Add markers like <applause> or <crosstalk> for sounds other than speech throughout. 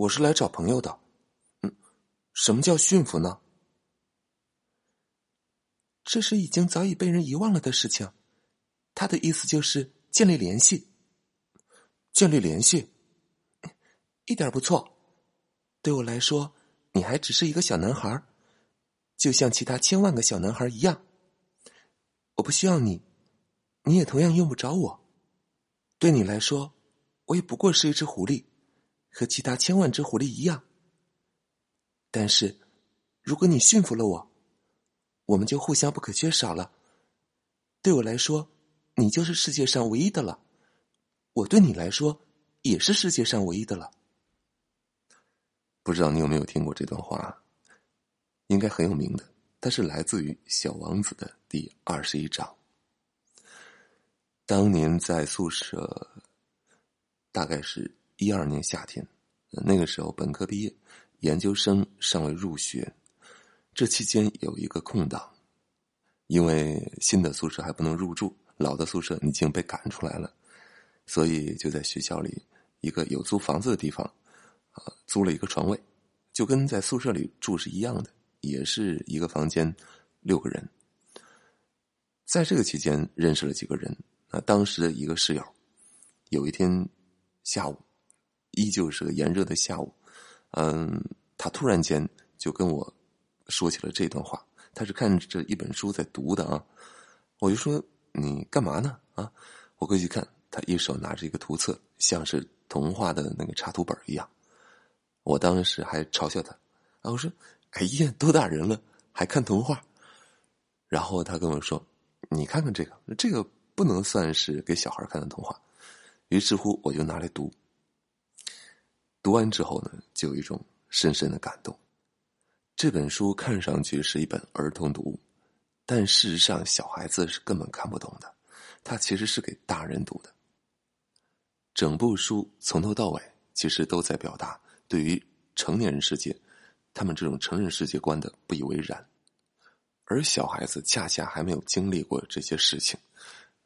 我是来找朋友的。嗯，什么叫驯服呢？这是已经早已被人遗忘了的事情。他的意思就是建立联系。建立联系，一点不错。对我来说，你还只是一个小男孩，就像其他千万个小男孩一样。我不需要你，你也同样用不着我。对你来说，我也不过是一只狐狸，和其他千万只狐狸一样。但是，如果你驯服了我，我们就互相不可缺少了。对我来说，你就是世界上唯一的了。我对你来说也是世界上唯一的了。不知道你有没有听过这段话？应该很有名的，它是来自于《小王子》的第二十一章。当年在宿舍，大概是一二年夏天，那个时候本科毕业，研究生尚未入学，这期间有一个空档，因为新的宿舍还不能入住，老的宿舍已经被赶出来了。所以就在学校里一个有租房子的地方，啊，租了一个床位，就跟在宿舍里住是一样的，也是一个房间，六个人。在这个期间认识了几个人，啊，当时的一个室友，有一天下午，依旧是个炎热的下午，嗯，他突然间就跟我说起了这段话，他是看着一本书在读的啊，我就说你干嘛呢？啊，我过去看。他一手拿着一个图册，像是童话的那个插图本一样。我当时还嘲笑他，啊，我说：“哎呀，多大人了还看童话？”然后他跟我说：“你看看这个，这个不能算是给小孩看的童话。”于是乎，我就拿来读。读完之后呢，就有一种深深的感动。这本书看上去是一本儿童读物，但事实上，小孩子是根本看不懂的。它其实是给大人读的。整部书从头到尾，其实都在表达对于成年人世界，他们这种成人世界观的不以为然，而小孩子恰恰还没有经历过这些事情，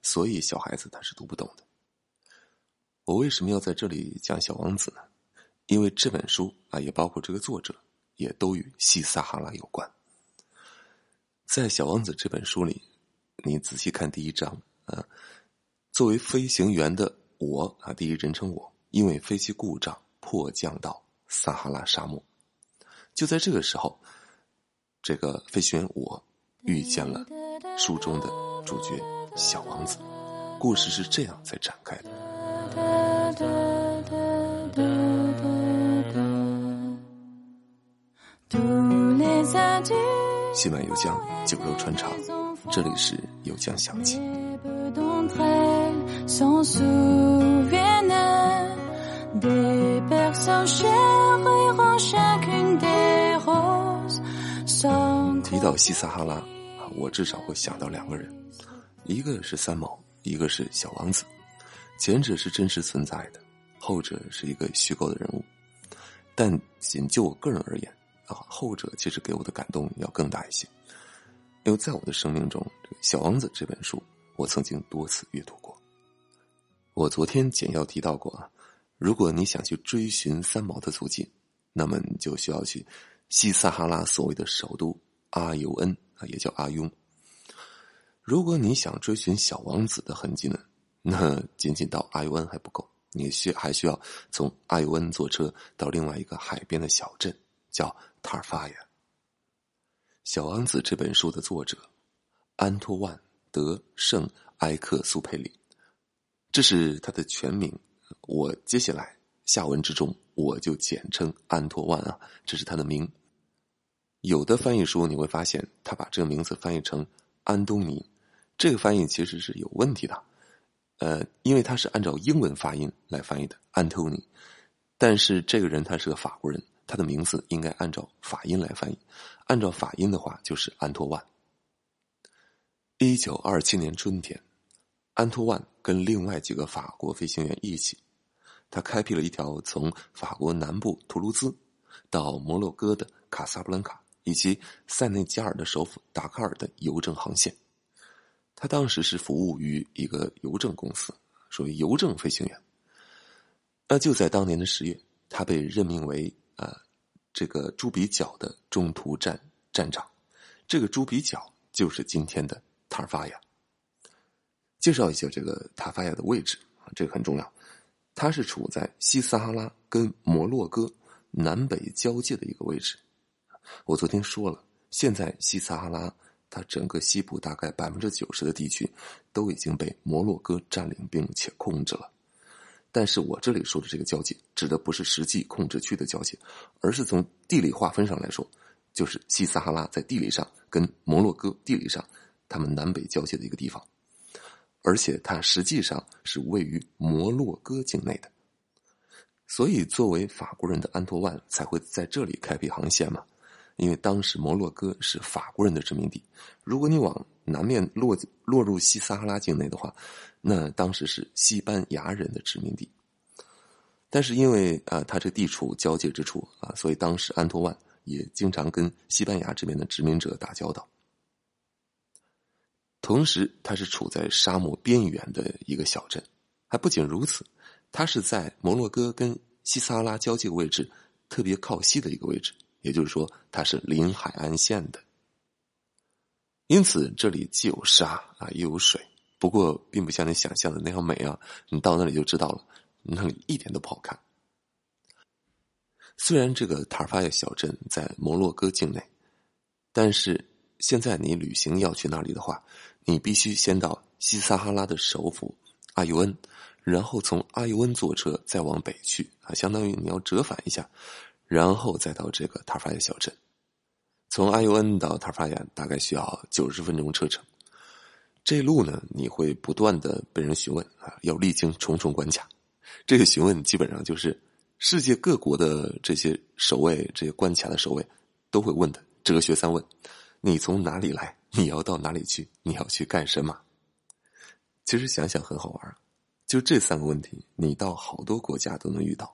所以小孩子他是读不懂的。我为什么要在这里讲《小王子》呢？因为这本书啊，也包括这个作者，也都与西撒哈拉有关。在《小王子》这本书里，你仔细看第一章啊，作为飞行员的。我啊，第一人称我，因为飞机故障迫降到撒哈拉沙漠。就在这个时候，这个飞行员我遇见了书中的主角小王子。故事是这样在展开的。西满游江，酒肉穿肠，这里是游江小记。提到西撒哈拉，我至少会想到两个人，一个是三毛，一个是小王子。前者是真实存在的，后者是一个虚构的人物。但仅就我个人而言，啊，后者其实给我的感动要更大一些，因为在我的生命中，《小王子》这本书，我曾经多次阅读过。我昨天简要提到过啊，如果你想去追寻三毛的足迹，那么你就需要去西撒哈拉所谓的首都阿尤恩啊，也叫阿雍。如果你想追寻小王子的痕迹呢，那仅仅到阿尤恩还不够，你需还需要从阿尤恩坐车到另外一个海边的小镇，叫塔尔法亚。小王子这本书的作者安托万·德·圣埃克苏佩里。这是他的全名，我接下来下文之中我就简称安托万啊，这是他的名。有的翻译书你会发现他把这个名字翻译成安东尼，这个翻译其实是有问题的，呃，因为他是按照英文发音来翻译的安东尼，但是这个人他是个法国人，他的名字应该按照法音来翻译，按照法音的话就是安托万。一九二七年春天。安托万跟另外几个法国飞行员一起，他开辟了一条从法国南部图卢兹到摩洛哥的卡萨布兰卡以及塞内加尔的首府达喀尔的邮政航线。他当时是服务于一个邮政公司，属于邮政飞行员。那就在当年的十月，他被任命为呃这个朱比角的中途站站长。这个朱比角就是今天的塔尔法亚。介绍一下这个塔法亚的位置啊，这个很重要。它是处在西撒哈拉跟摩洛哥南北交界的一个位置。我昨天说了，现在西撒哈拉它整个西部大概百分之九十的地区都已经被摩洛哥占领并且控制了。但是我这里说的这个交界，指的不是实际控制区的交界，而是从地理划分上来说，就是西撒哈拉在地理上跟摩洛哥地理上他们南北交界的一个地方。而且它实际上是位于摩洛哥境内的，所以作为法国人的安托万才会在这里开辟航线嘛。因为当时摩洛哥是法国人的殖民地，如果你往南面落落入西撒哈拉境内的话，那当时是西班牙人的殖民地。但是因为啊，它这地处交界之处啊，所以当时安托万也经常跟西班牙这边的殖民者打交道。同时，它是处在沙漠边缘的一个小镇，还不仅如此，它是在摩洛哥跟西撒哈拉交界位置特别靠西的一个位置，也就是说，它是临海岸线的。因此，这里既有沙啊，又有水，不过并不像你想象的那样美啊！你到那里就知道了，那里一点都不好看。虽然这个塔尔法亚小镇在摩洛哥境内，但是现在你旅行要去那里的话，你必须先到西撒哈拉的首府阿尤恩，然后从阿尤恩坐车再往北去啊，相当于你要折返一下，然后再到这个塔尔法亚小镇。从阿尤恩到塔尔法亚大概需要九十分钟车程。这路呢，你会不断的被人询问啊，要历经重重关卡。这个询问基本上就是世界各国的这些守卫、这些关卡的守卫都会问的哲学三问：你从哪里来？你要到哪里去？你要去干什么？其实想想很好玩，就这三个问题，你到好多国家都能遇到。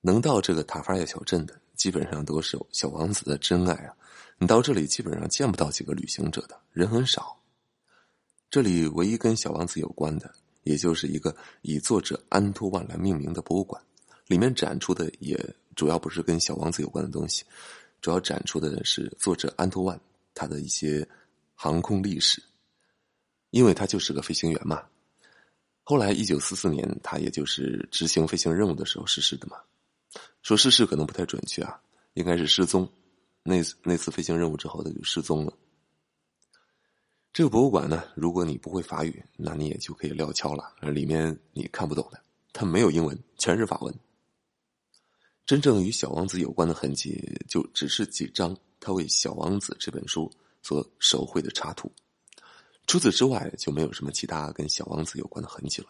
能到这个塔法亚小镇的，基本上都是小王子的真爱啊！你到这里基本上见不到几个旅行者的，人很少。这里唯一跟小王子有关的，也就是一个以作者安托万来命名的博物馆，里面展出的也主要不是跟小王子有关的东西，主要展出的是作者安托万。他的一些航空历史，因为他就是个飞行员嘛。后来一九四四年，他也就是执行飞行任务的时候逝世的嘛。说逝世可能不太准确啊，应该是失踪。那那次飞行任务之后，他就失踪了。这个博物馆呢，如果你不会法语，那你也就可以撂挑了。里面你看不懂的，它没有英文，全是法文。真正与小王子有关的痕迹，就只是几张。他为《小王子》这本书所手绘的插图，除此之外就没有什么其他跟小王子有关的痕迹了。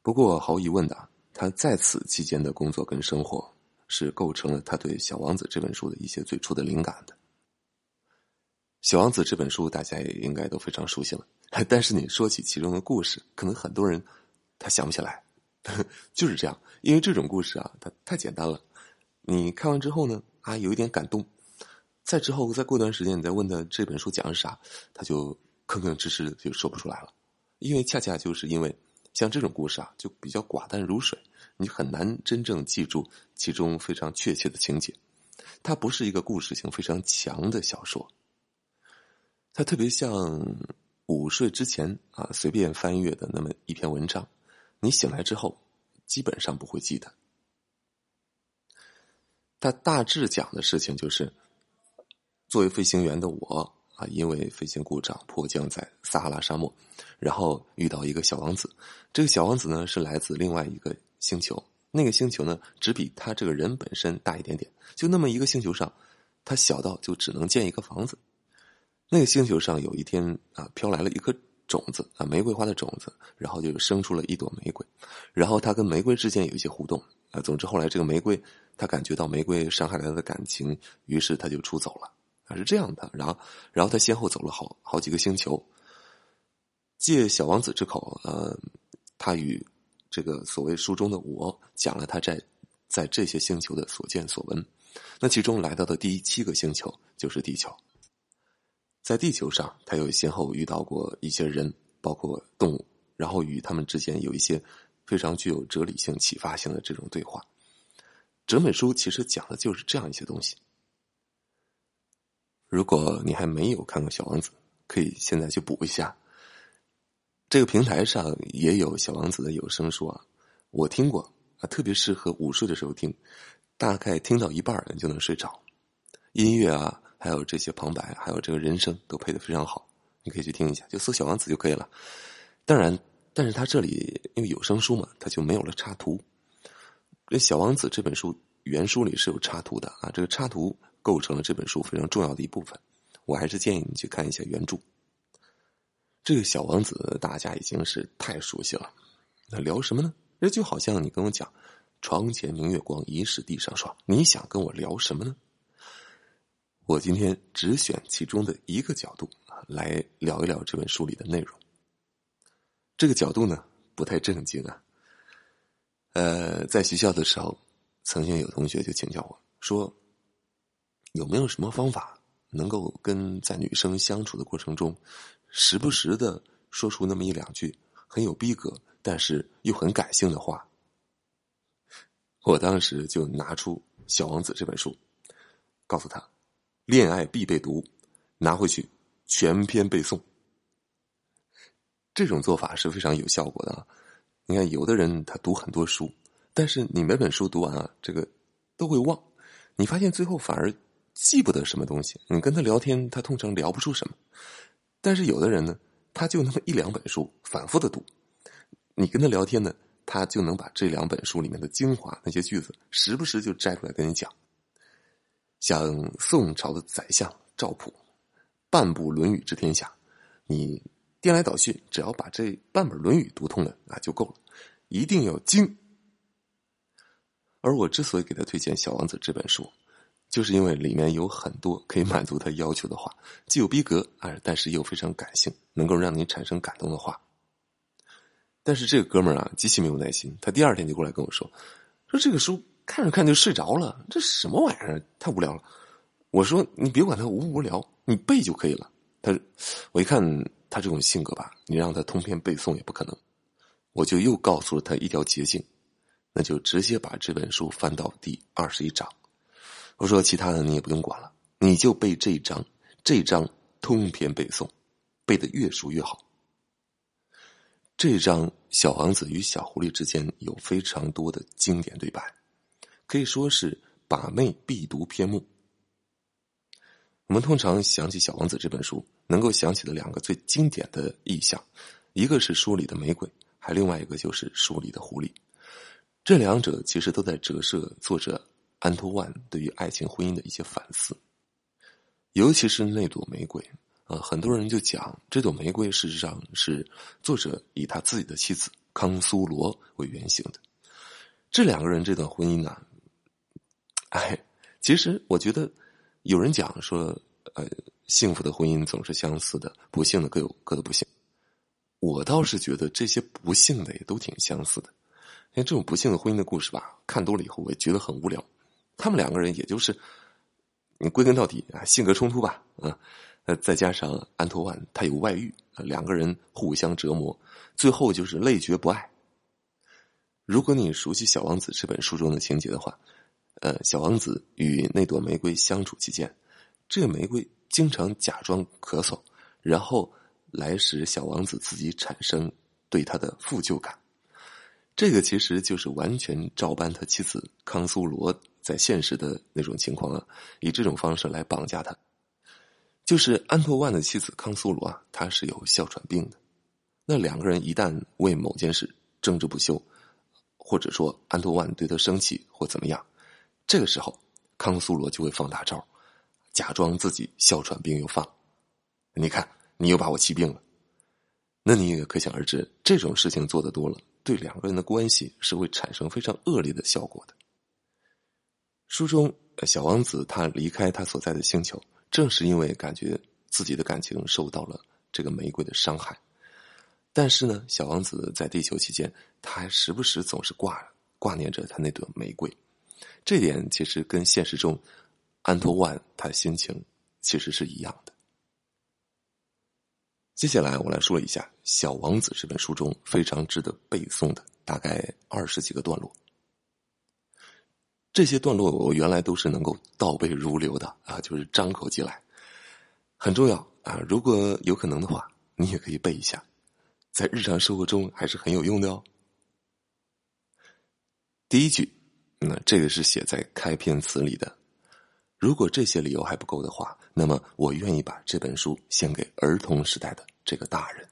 不过毫无疑问的，他在此期间的工作跟生活是构成了他对《小王子》这本书的一些最初的灵感的。《小王子》这本书大家也应该都非常熟悉了，但是你说起其中的故事，可能很多人他想不起来，<laughs> 就是这样，因为这种故事啊，它太简单了。你看完之后呢？啊，有一点感动。再之后，再过段时间，你再问他这本书讲的啥，他就吭吭哧哧的就说不出来了。因为恰恰就是因为像这种故事啊，就比较寡淡如水，你很难真正记住其中非常确切的情节。它不是一个故事性非常强的小说，它特别像午睡之前啊随便翻阅的那么一篇文章，你醒来之后基本上不会记得。他大致讲的事情就是，作为飞行员的我啊，因为飞行故障迫降在撒哈拉沙漠，然后遇到一个小王子。这个小王子呢是来自另外一个星球，那个星球呢只比他这个人本身大一点点，就那么一个星球上，他小到就只能建一个房子。那个星球上有一天啊，飘来了一颗种子啊，玫瑰花的种子，然后就生出了一朵玫瑰，然后他跟玫瑰之间有一些互动啊。总之后来这个玫瑰。他感觉到玫瑰伤害了他的感情，于是他就出走了。啊，是这样的。然后，然后他先后走了好好几个星球，借小王子之口，呃，他与这个所谓书中的我讲了他在在这些星球的所见所闻。那其中来到的第七个星球就是地球。在地球上，他又先后遇到过一些人，包括动物，然后与他们之间有一些非常具有哲理性、启发性的这种对话。整本书其实讲的就是这样一些东西。如果你还没有看过《小王子》，可以现在去补一下。这个平台上也有《小王子》的有声书啊，我听过啊，特别适合午睡的时候听，大概听到一半你就能睡着。音乐啊，还有这些旁白，还有这个人声都配的非常好，你可以去听一下，就搜《小王子》就可以了。当然，但是他这里因为有声书嘛，他就没有了插图。这《小王子》这本书原书里是有插图的啊，这个插图构成了这本书非常重要的一部分。我还是建议你去看一下原著。这个小王子大家已经是太熟悉了，那聊什么呢？这就好像你跟我讲“床前明月光，疑是地上霜”，你想跟我聊什么呢？我今天只选其中的一个角度，来聊一聊这本书里的内容。这个角度呢，不太正经啊。呃，在学校的时候，曾经有同学就请教我说：“有没有什么方法？”能够跟在女生相处的过程中，时不时的说出那么一两句很有逼格，但是又很感性的话。我当时就拿出《小王子》这本书，告诉他：“恋爱必备读，拿回去全篇背诵。”这种做法是非常有效果的啊！你看，有的人他读很多书，但是你每本书读完啊，这个都会忘，你发现最后反而。记不得什么东西，你跟他聊天，他通常聊不出什么。但是有的人呢，他就那么一两本书反复的读，你跟他聊天呢，他就能把这两本书里面的精华那些句子，时不时就摘出来跟你讲。像宋朝的宰相赵普，半部《论语》治天下，你颠来倒去，只要把这半本《论语》读通了，那就够了。一定要精。而我之所以给他推荐《小王子》这本书。就是因为里面有很多可以满足他要求的话，既有逼格啊，但是又非常感性，能够让你产生感动的话。但是这个哥们儿啊，极其没有耐心，他第二天就过来跟我说：“说这个书看着看就睡着了，这什么玩意儿？太无聊了。”我说：“你别管他无不无聊，你背就可以了。”他，我一看他这种性格吧，你让他通篇背诵也不可能。我就又告诉了他一条捷径，那就直接把这本书翻到第二十一章。我说：“其他的你也不用管了，你就背这一章，这一章通篇背诵，背得越熟越好。这一章小王子与小狐狸之间有非常多的经典对白，可以说是把妹必读篇目。我们通常想起《小王子》这本书，能够想起的两个最经典的意象，一个是书里的玫瑰，还另外一个就是书里的狐狸。这两者其实都在折射作者。”安托万对于爱情婚姻的一些反思，尤其是那朵玫瑰啊，很多人就讲这朵玫瑰事实上是作者以他自己的妻子康苏罗为原型的。这两个人这段婚姻呢，哎，其实我觉得有人讲说，呃，幸福的婚姻总是相似的，不幸的各有各的不幸。我倒是觉得这些不幸的也都挺相似的。因为这种不幸的婚姻的故事吧，看多了以后我也觉得很无聊。他们两个人也就是，你归根到底啊，性格冲突吧，啊，呃，再加上安托万他有外遇，两个人互相折磨，最后就是累觉不爱。如果你熟悉《小王子》这本书中的情节的话，呃，小王子与那朵玫瑰相处期间，这个玫瑰经常假装咳嗽，然后来使小王子自己产生对他的负疚感。这个其实就是完全照搬他妻子康苏罗在现实的那种情况啊，以这种方式来绑架他。就是安托万的妻子康苏罗啊，她是有哮喘病的。那两个人一旦为某件事争执不休，或者说安托万对他生气或怎么样，这个时候康苏罗就会放大招，假装自己哮喘病又犯。你看，你又把我气病了。那你也可想而知，这种事情做的多了。对两个人的关系是会产生非常恶劣的效果的。书中，小王子他离开他所在的星球，正是因为感觉自己的感情受到了这个玫瑰的伤害。但是呢，小王子在地球期间，他还时不时总是挂挂念着他那朵玫瑰。这点其实跟现实中安托万他的心情其实是一样的。接下来我来说一下《小王子》这本书中非常值得背诵的大概二十几个段落。这些段落我原来都是能够倒背如流的啊，就是张口即来，很重要啊。如果有可能的话，你也可以背一下，在日常生活中还是很有用的哦。第一句，那这个是写在开篇词里的。如果这些理由还不够的话，那么我愿意把这本书献给儿童时代的这个大人。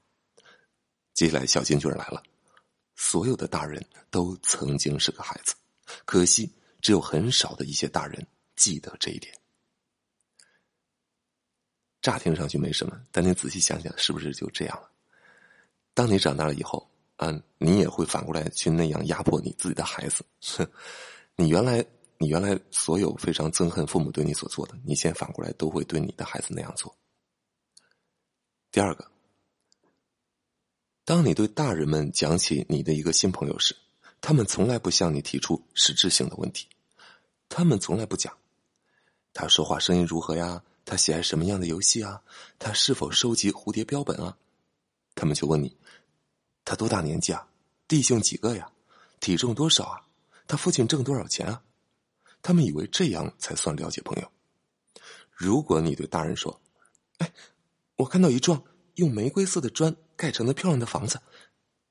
接下来小金句来了，所有的大人都曾经是个孩子，可惜。只有很少的一些大人记得这一点。乍听上去没什么，但你仔细想想，是不是就这样了？当你长大了以后，啊，你也会反过来去那样压迫你自己的孩子。哼你原来，你原来所有非常憎恨父母对你所做的，你现在反过来都会对你的孩子那样做。第二个，当你对大人们讲起你的一个新朋友时，他们从来不向你提出实质性的问题。他们从来不讲，他说话声音如何呀？他喜爱什么样的游戏啊？他是否收集蝴蝶标本啊？他们就问你，他多大年纪啊？弟兄几个呀？体重多少啊？他父亲挣多少钱啊？他们以为这样才算了解朋友。如果你对大人说：“哎，我看到一幢用玫瑰色的砖盖成的漂亮的房子，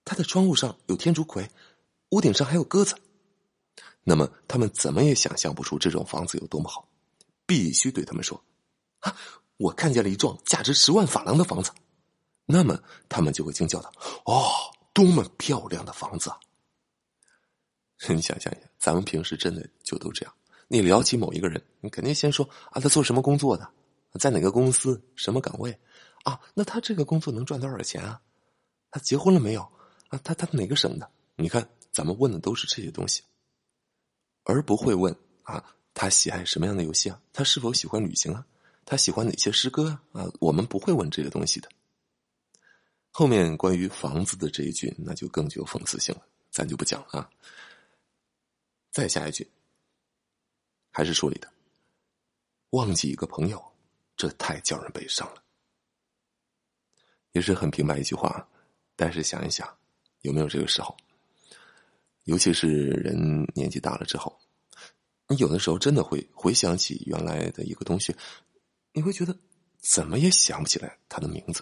它的窗户上有天竺葵，屋顶上还有鸽子。”那么他们怎么也想象不出这种房子有多么好，必须对他们说：“啊，我看见了一幢价值十万法郎的房子。”那么他们就会惊叫道：“哦，多么漂亮的房子啊！” <laughs> 你想象一下，咱们平时真的就都这样。你聊起某一个人，你肯定先说：“啊，他做什么工作的？在哪个公司？什么岗位？啊，那他这个工作能赚多少钱啊？他结婚了没有？啊，他他哪个省的？你看，咱们问的都是这些东西。”而不会问啊，他喜爱什么样的游戏啊？他是否喜欢旅行啊？他喜欢哪些诗歌啊？啊，我们不会问这些东西的。后面关于房子的这一句，那就更具有讽刺性了，咱就不讲了啊。再下一句，还是书里的，忘记一个朋友，这太叫人悲伤了。也是很平白一句话，但是想一想，有没有这个时候？尤其是人年纪大了之后，你有的时候真的会回想起原来的一个同学，你会觉得怎么也想不起来他的名字。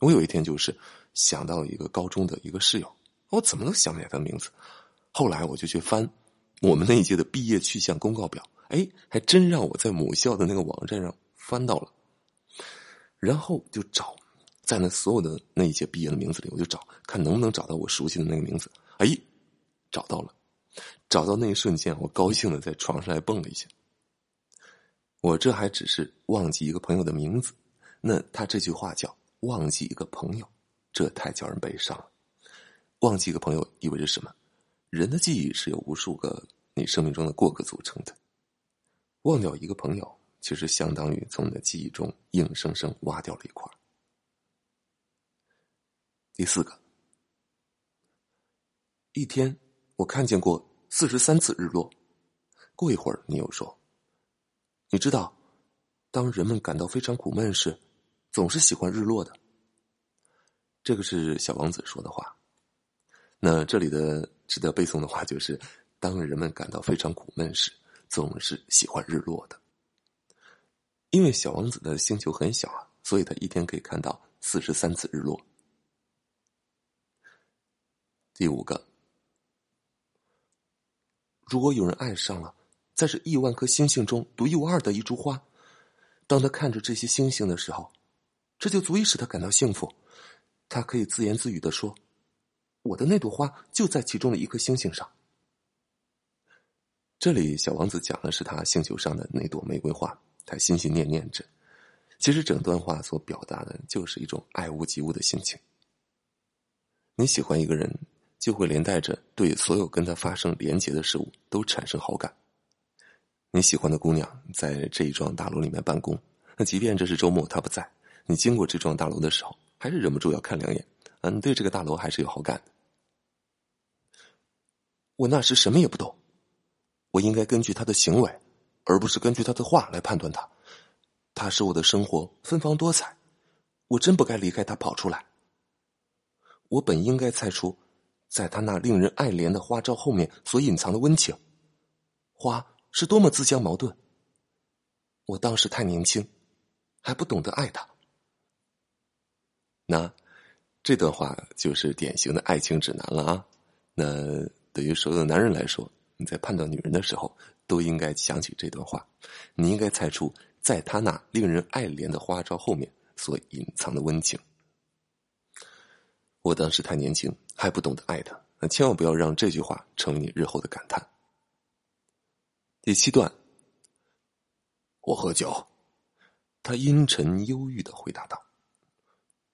我有一天就是想到一个高中的一个室友，我怎么都想不起来他的名字。后来我就去翻我们那一届的毕业去向公告表，哎，还真让我在母校的那个网站上翻到了。然后就找在那所有的那一届毕业的名字里，我就找看能不能找到我熟悉的那个名字。哎。找到了，找到那一瞬间，我高兴的在床上还蹦了一下。我这还只是忘记一个朋友的名字，那他这句话叫“忘记一个朋友”，这太叫人悲伤了。忘记一个朋友意味着什么？人的记忆是由无数个你生命中的过客组成的。忘掉一个朋友，其实相当于从你的记忆中硬生生挖掉了一块。第四个，一天。我看见过四十三次日落。过一会儿，你又说：“你知道，当人们感到非常苦闷时，总是喜欢日落的。”这个是小王子说的话。那这里的值得背诵的话就是：当人们感到非常苦闷时，总是喜欢日落的。因为小王子的星球很小啊，所以他一天可以看到四十三次日落。第五个。如果有人爱上了在这亿万颗星星中独一无二的一株花，当他看着这些星星的时候，这就足以使他感到幸福。他可以自言自语的说：“我的那朵花就在其中的一颗星星上。”这里小王子讲的是他星球上的那朵玫瑰花，他心心念念着。其实整段话所表达的就是一种爱屋及乌的心情。你喜欢一个人。就会连带着对所有跟他发生连结的事物都产生好感。你喜欢的姑娘在这一幢大楼里面办公，那即便这是周末她不在，你经过这幢大楼的时候，还是忍不住要看两眼。嗯，对这个大楼还是有好感的。我那时什么也不懂，我应该根据他的行为，而不是根据他的话来判断他。他使我的生活芬芳多彩，我真不该离开他跑出来。我本应该猜出，在他那令人爱怜的花招后面所隐藏的温情。花是多么自相矛盾。我当时太年轻，还不懂得爱他。那这段话就是典型的爱情指南了啊！那对于所有的男人来说，你在判断女人的时候，都应该想起这段话。你应该猜出，在他那令人爱怜的花招后面所隐藏的温情。我当时太年轻，还不懂得爱他，千万不要让这句话成为你日后的感叹。第七段，我喝酒。他阴沉忧郁的回答道：“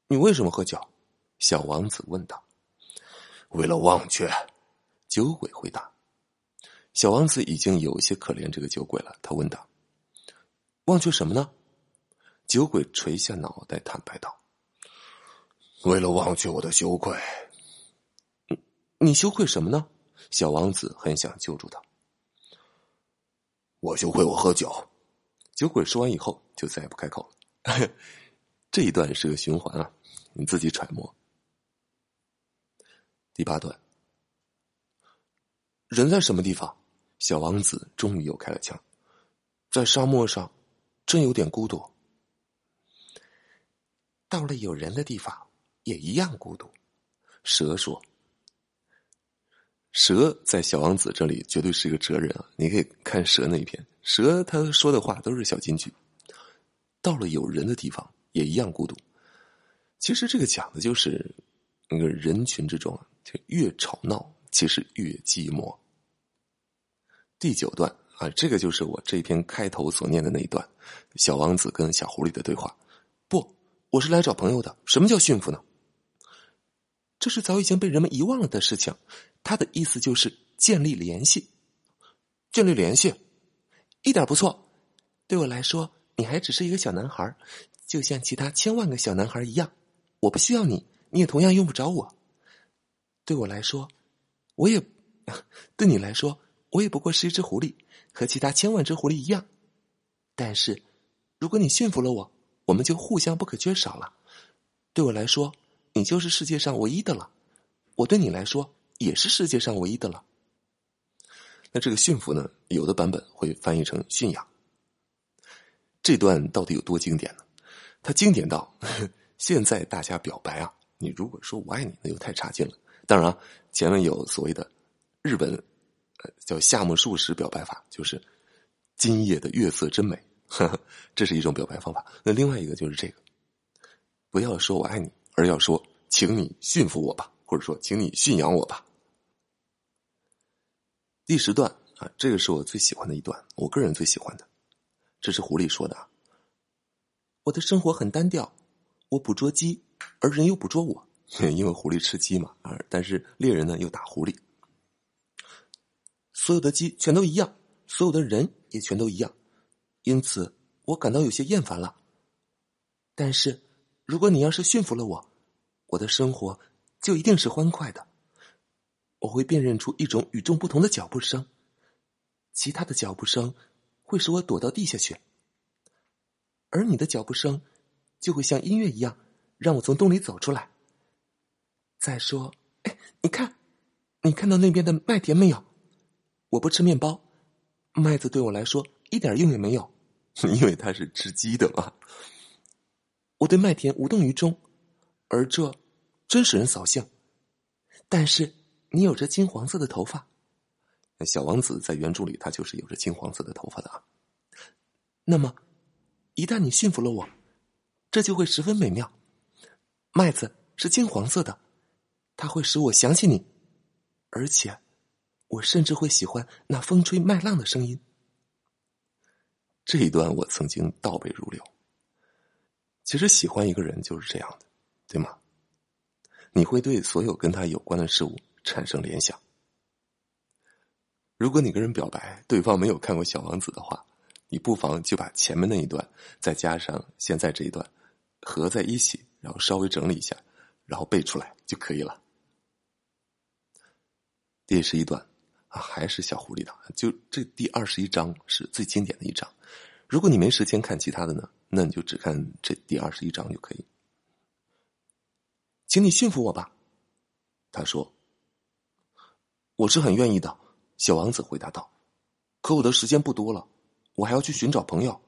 你为什么喝酒？”小王子问道。“为了忘却。”酒鬼回答。小王子已经有些可怜这个酒鬼了，他问道：“忘却什么呢？”酒鬼垂下脑袋，坦白道：“为了忘却我的羞愧。”“你羞愧什么呢？”小王子很想救助他。我羞愧，我喝酒。酒鬼说完以后，就再也不开口了。<laughs> 这一段是个循环啊，你自己揣摩。第八段，人在什么地方？小王子终于又开了枪。在沙漠上，真有点孤独。到了有人的地方，也一样孤独。蛇说。蛇在小王子这里绝对是一个哲人啊！你可以看蛇那一篇，蛇他说的话都是小金句。到了有人的地方，也一样孤独。其实这个讲的就是那个人群之中啊，就越吵闹，其实越寂寞。第九段啊，这个就是我这篇开头所念的那一段，小王子跟小狐狸的对话。不，我是来找朋友的。什么叫驯服呢？这是早已经被人们遗忘了的事情。他的意思就是建立联系，建立联系，一点不错。对我来说，你还只是一个小男孩，就像其他千万个小男孩一样。我不需要你，你也同样用不着我。对我来说，我也 <laughs> 对你来说，我也不过是一只狐狸，和其他千万只狐狸一样。但是，如果你驯服了我，我们就互相不可缺少了。对我来说，你就是世界上唯一的了。我对你来说。也是世界上唯一的了。那这个驯服呢？有的版本会翻译成驯养。这段到底有多经典呢？它经典到现在大家表白啊，你如果说我爱你，那就太差劲了。当然，前面有所谓的日本呃叫夏目漱石表白法，就是今夜的月色真美，<laughs> 这是一种表白方法。那另外一个就是这个，不要说我爱你，而要说请你驯服我吧，或者说请你驯养我吧。第十段啊，这个是我最喜欢的一段，我个人最喜欢的。这是狐狸说的：“我的生活很单调，我捕捉鸡，而人又捕捉我，<laughs> 因为狐狸吃鸡嘛。而但是猎人呢又打狐狸。所有的鸡全都一样，所有的人也全都一样，因此我感到有些厌烦了。但是如果你要是驯服了我，我的生活就一定是欢快的。”我会辨认出一种与众不同的脚步声，其他的脚步声会使我躲到地下去，而你的脚步声就会像音乐一样让我从洞里走出来。再说，哎，你看，你看到那边的麦田没有？我不吃面包，麦子对我来说一点用也没有，<laughs> 因为它是吃鸡的嘛。我对麦田无动于衷，而这真使人扫兴。但是。你有着金黄色的头发，小王子在原著里他就是有着金黄色的头发的啊。那么，一旦你驯服了我，这就会十分美妙。麦子是金黄色的，它会使我想起你，而且，我甚至会喜欢那风吹麦浪的声音。这一段我曾经倒背如流。其实喜欢一个人就是这样的，对吗？你会对所有跟他有关的事物。产生联想。如果你跟人表白，对方没有看过《小王子》的话，你不妨就把前面那一段再加上现在这一段合在一起，然后稍微整理一下，然后背出来就可以了。第十一段啊，还是小狐狸的，就这第二十一章是最经典的一章。如果你没时间看其他的呢，那你就只看这第二十一章就可以。请你驯服我吧。”他说：“我是很愿意的。”小王子回答道：“可我的时间不多了，我还要去寻找朋友，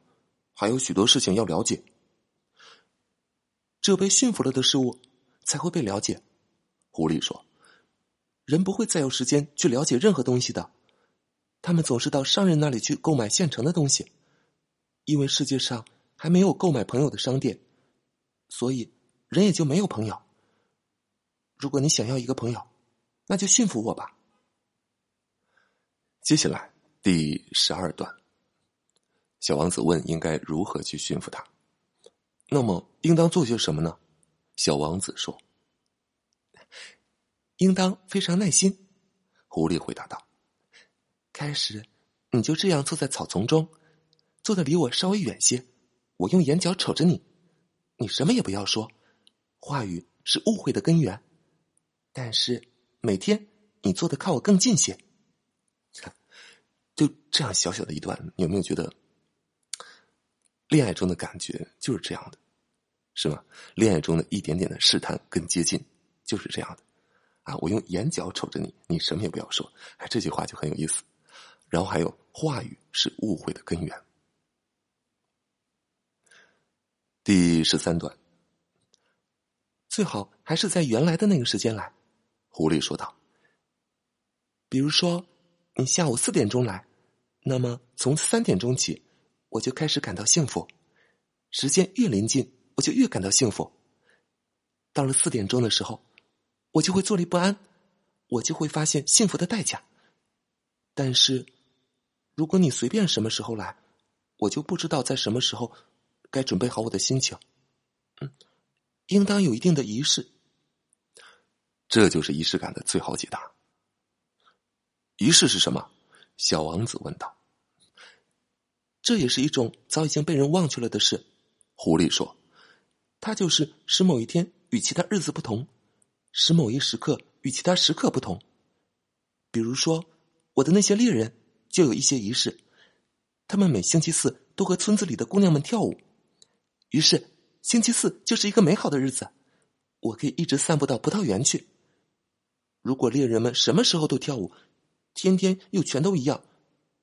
还有许多事情要了解。只有被驯服了的事物才会被了解。”狐狸说：“人不会再有时间去了解任何东西的，他们总是到商人那里去购买现成的东西，因为世界上还没有购买朋友的商店，所以人也就没有朋友。如果你想要一个朋友，那就驯服我吧。”接下来第十二段，小王子问：“应该如何去驯服他？那么应当做些什么呢？”小王子说：“应当非常耐心。”狐狸回答道：“开始你就这样坐在草丛中，坐的离我稍微远些，我用眼角瞅着你，你什么也不要说，话语是误会的根源。但是每天你坐的靠我更近些。”就这样小小的一段，你有没有觉得恋爱中的感觉就是这样的，是吗？恋爱中的一点点的试探跟接近就是这样的啊！我用眼角瞅着你，你什么也不要说。哎，这句话就很有意思。然后还有话语是误会的根源。第十三段，最好还是在原来的那个时间来。狐狸说道：“比如说，你下午四点钟来。”那么，从三点钟起，我就开始感到幸福。时间越临近，我就越感到幸福。到了四点钟的时候，我就会坐立不安，我就会发现幸福的代价。但是，如果你随便什么时候来，我就不知道在什么时候该准备好我的心情。嗯，应当有一定的仪式。这就是仪式感的最好解答。仪式是什么？小王子问道：“这也是一种早已经被人忘却了的事。”狐狸说：“它就是使某一天与其他日子不同，使某一时刻与其他时刻不同。比如说，我的那些猎人就有一些仪式，他们每星期四都和村子里的姑娘们跳舞。于是，星期四就是一个美好的日子，我可以一直散步到葡萄园去。如果猎人们什么时候都跳舞，天天又全都一样，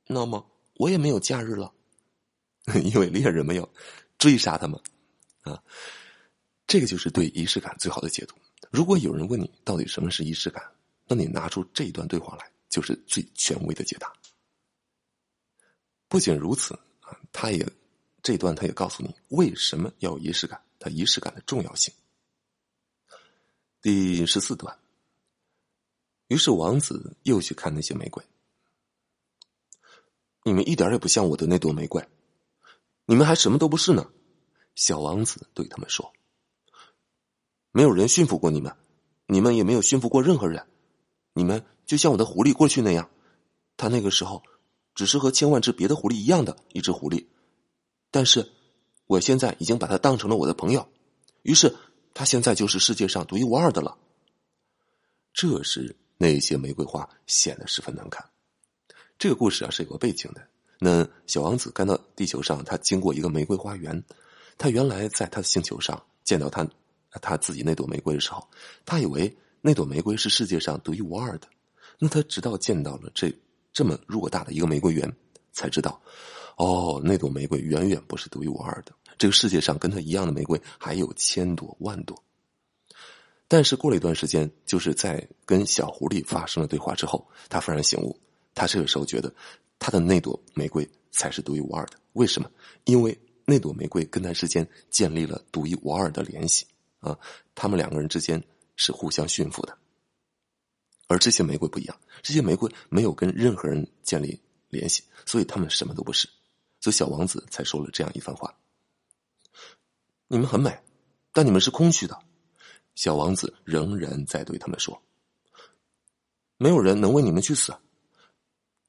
那么我也没有假日了，<laughs> 因为猎人没有追杀他们啊。这个就是对仪式感最好的解读。如果有人问你到底什么是仪式感，那你拿出这一段对话来，就是最权威的解答。不仅如此啊，他也这段他也告诉你为什么要有仪式感，它仪式感的重要性。第十四段。于是王子又去看那些玫瑰。你们一点也不像我的那朵玫瑰，你们还什么都不是呢。小王子对他们说：“没有人驯服过你们，你们也没有驯服过任何人。你们就像我的狐狸过去那样，他那个时候只是和千万只别的狐狸一样的一只狐狸，但是我现在已经把他当成了我的朋友，于是他现在就是世界上独一无二的了。”这时。那些玫瑰花显得十分难看。这个故事啊是有个背景的。那小王子刚到地球上，他经过一个玫瑰花园。他原来在他的星球上见到他他自己那朵玫瑰的时候，他以为那朵玫瑰是世界上独一无二的。那他直到见到了这这么偌大的一个玫瑰园，才知道，哦，那朵玫瑰远远不是独一无二的。这个世界上跟他一样的玫瑰还有千朵万朵。但是过了一段时间，就是在跟小狐狸发生了对话之后，他幡然醒悟，他这个时候觉得他的那朵玫瑰才是独一无二的。为什么？因为那朵玫瑰跟他之间建立了独一无二的联系啊，他们两个人之间是互相驯服的。而这些玫瑰不一样，这些玫瑰没有跟任何人建立联系，所以他们什么都不是。所以小王子才说了这样一番话：“你们很美，但你们是空虚的。”小王子仍然在对他们说：“没有人能为你们去死。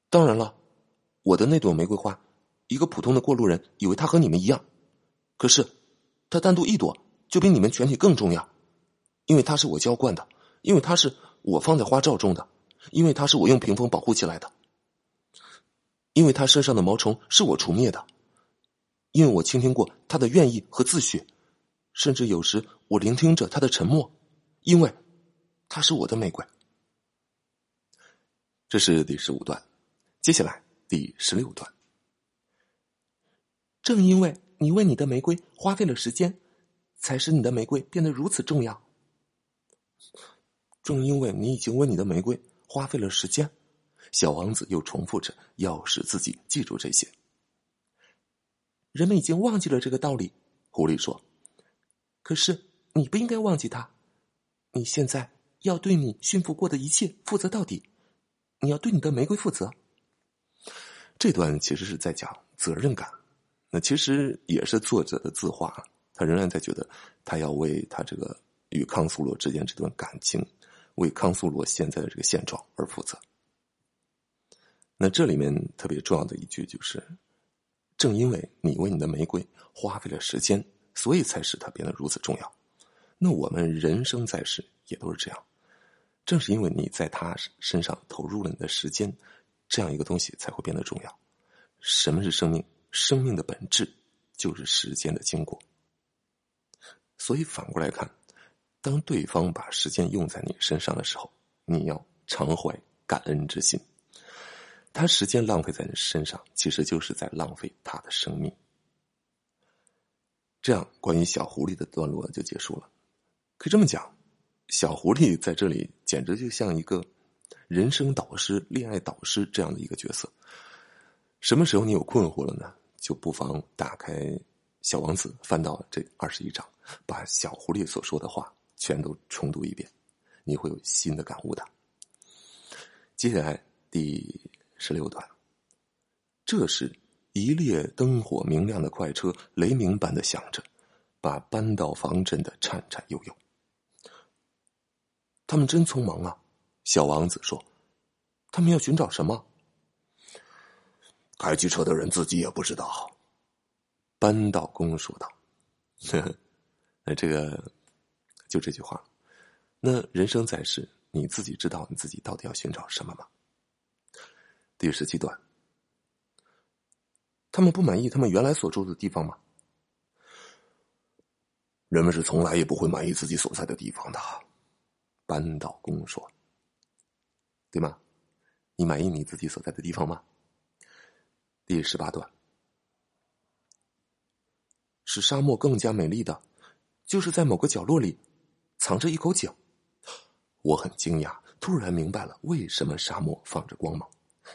当然了，我的那朵玫瑰花，一个普通的过路人以为它和你们一样，可是它单独一朵就比你们全体更重要，因为它是我浇灌的，因为它是我放在花罩中的，因为它是我用屏风保护起来的，因为它身上的毛虫是我除灭的，因为我倾听过它的愿意和自诩。”甚至有时，我聆听着他的沉默，因为他是我的玫瑰。这是第十五段，接下来第十六段。正因为你为你的玫瑰花费了时间，才使你的玫瑰变得如此重要。正因为你已经为你的玫瑰花费了时间，小王子又重复着，要使自己记住这些。人们已经忘记了这个道理，狐狸说。可是你不应该忘记他，你现在要对你驯服过的一切负责到底，你要对你的玫瑰负责。这段其实是在讲责任感，那其实也是作者的自话，他仍然在觉得他要为他这个与康苏罗之间这段感情，为康苏罗现在的这个现状而负责。那这里面特别重要的一句就是。正因为你为你的玫瑰花费了时间，所以才使它变得如此重要。那我们人生在世也都是这样，正是因为你在他身上投入了你的时间，这样一个东西才会变得重要。什么是生命？生命的本质就是时间的经过。所以反过来看，当对方把时间用在你身上的时候，你要常怀感恩之心。他时间浪费在你身上，其实就是在浪费他的生命。这样，关于小狐狸的段落就结束了。可以这么讲，小狐狸在这里简直就像一个人生导师、恋爱导师这样的一个角色。什么时候你有困惑了呢？就不妨打开《小王子》，翻到这二十一章，把小狐狸所说的话全都重读一遍，你会有新的感悟的。接下来第。十六段。这时，一列灯火明亮的快车雷鸣般的响着，把搬道房震得颤颤悠悠。他们真匆忙啊！小王子说：“他们要寻找什么？”开汽车的人自己也不知道。扳道工说道：“呵呵，那这个就这句话。那人生在世，你自己知道你自己到底要寻找什么吗？”第十七段，他们不满意他们原来所住的地方吗？人们是从来也不会满意自己所在的地方的。扳道工说：“对吗？你满意你自己所在的地方吗？”第十八段，使沙漠更加美丽的，就是在某个角落里藏着一口井。我很惊讶，突然明白了为什么沙漠放着光芒。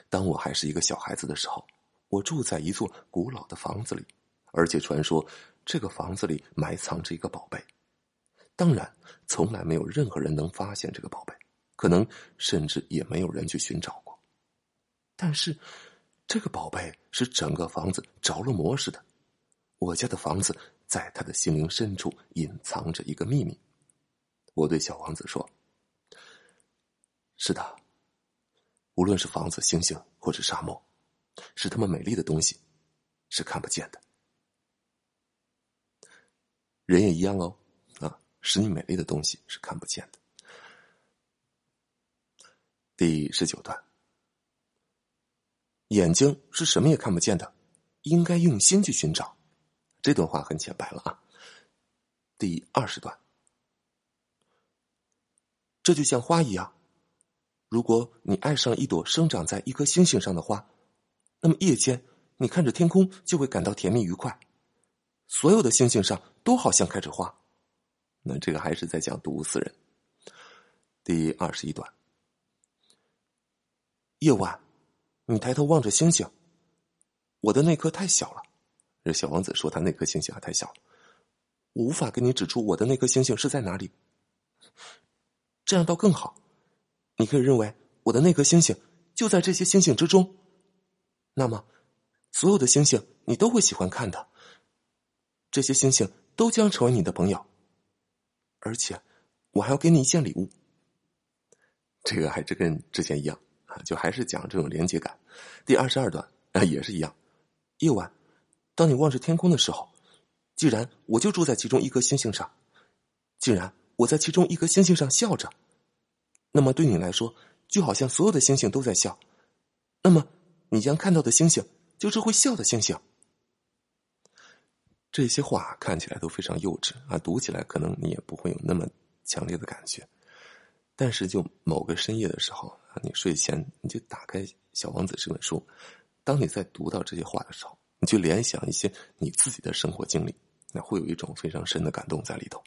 当我还是一个小孩子的时候，我住在一座古老的房子里，而且传说这个房子里埋藏着一个宝贝。当然，从来没有任何人能发现这个宝贝，可能甚至也没有人去寻找过。但是，这个宝贝是整个房子着了魔似的。我家的房子在他的心灵深处隐藏着一个秘密。我对小王子说：“是的。”无论是房子、星星，或者沙漠，是他们美丽的东西，是看不见的。人也一样哦，啊，使你美丽的东西是看不见的。第十九段，眼睛是什么也看不见的，应该用心去寻找。这段话很浅白了啊。第二十段，这就像花一样。如果你爱上一朵生长在一颗星星上的花，那么夜间你看着天空就会感到甜蜜愉快。所有的星星上都好像开着花。那这个还是在讲毒死人。第二十一段，夜晚，你抬头望着星星，我的那颗太小了。这小王子说他那颗星星还太小了，我无法给你指出我的那颗星星是在哪里。这样倒更好。你可以认为我的那颗星星就在这些星星之中，那么所有的星星你都会喜欢看的。这些星星都将成为你的朋友，而且我还要给你一件礼物。这个还是跟之前一样啊，就还是讲这种连接感。第二十二段啊也是一样。夜晚，当你望着天空的时候，既然我就住在其中一颗星星上，既然我在其中一颗星星上笑着。那么对你来说，就好像所有的星星都在笑，那么你将看到的星星就是会笑的星星。这些话看起来都非常幼稚啊，读起来可能你也不会有那么强烈的感觉。但是，就某个深夜的时候啊，你睡前你就打开《小王子》这本书，当你在读到这些话的时候，你就联想一些你自己的生活经历，那会有一种非常深的感动在里头。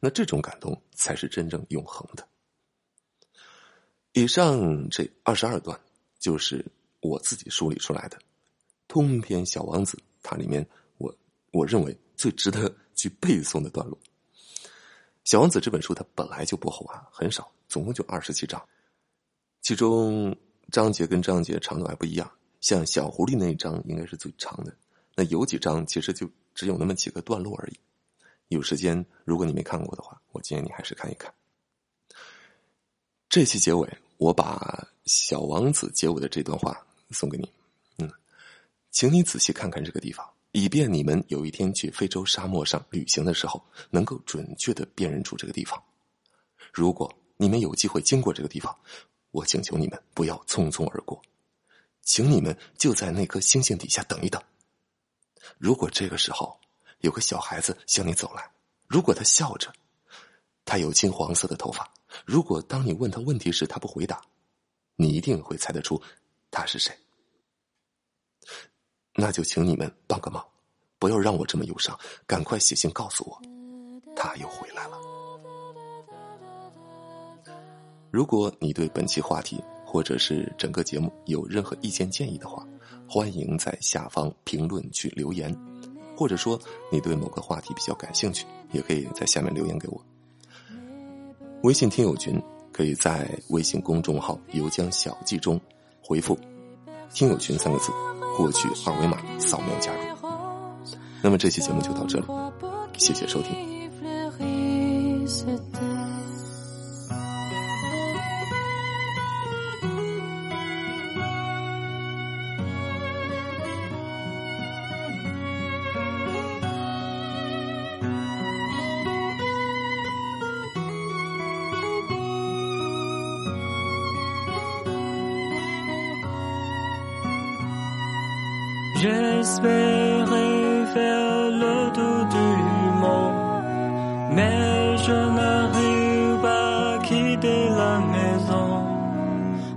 那这种感动才是真正永恒的。以上这二十二段就是我自己梳理出来的通篇《小王子》，它里面我我认为最值得去背诵的段落。《小王子》这本书它本来就不厚啊，很少，总共就二十七章，其中章节跟章节长度还不一样。像小狐狸那一章应该是最长的，那有几章其实就只有那么几个段落而已。有时间，如果你没看过的话，我建议你还是看一看。这期结尾，我把《小王子》结尾的这段话送给你，嗯，请你仔细看看这个地方。以便你们有一天去非洲沙漠上旅行的时候，能够准确的辨认出这个地方。如果你们有机会经过这个地方，我请求你们不要匆匆而过，请你们就在那颗星星底下等一等。如果这个时候有个小孩子向你走来，如果他笑着，他有金黄色的头发，如果当你问他问题时他不回答，你一定会猜得出他是谁。那就请你们帮个忙，不要让我这么忧伤，赶快写信告诉我，他又回来了。如果你对本期话题或者是整个节目有任何意见建议的话，欢迎在下方评论区留言，或者说你对某个话题比较感兴趣，也可以在下面留言给我。微信听友群可以在微信公众号“游江小记”中回复“听友群”三个字。获取二维码，扫描加入。那么这期节目就到这里，谢谢收听。J'espérais faire le tour du monde, mais je n'arrive pas à quitter la maison.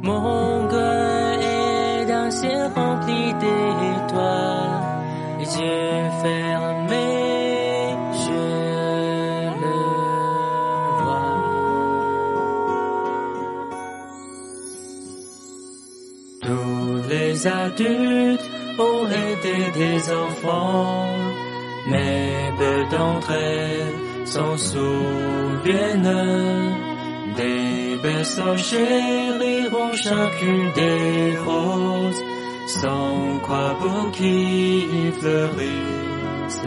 Mon cœur est d'un ciel rempli d'étoiles, j'ai fermé, je le vois. Tous les adultes des enfants, mais peu d'entre elles s'en souviennent. Des berceaux chériront chacune des roses, sans quoi pour qui fleurissent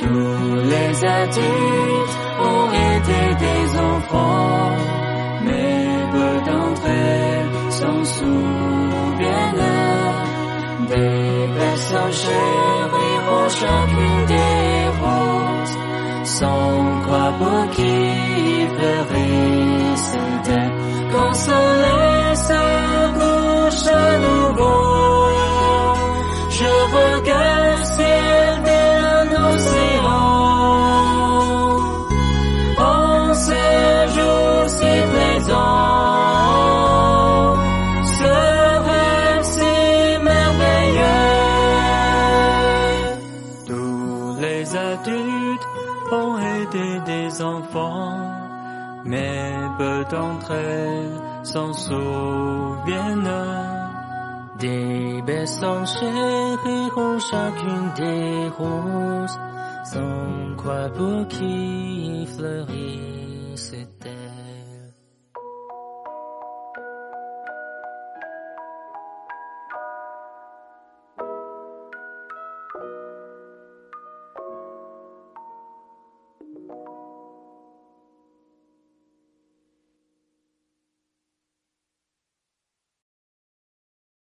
Tous les adultes ont été des enfants, mais peu d'entre elles s'en souviennent chacune des roses, sans quoi pour qui pleurer, c'était consoler. D'entre elles s'en souviennent. Des berceaux chériront chacune des roses, sans quoi pour qui fleurissent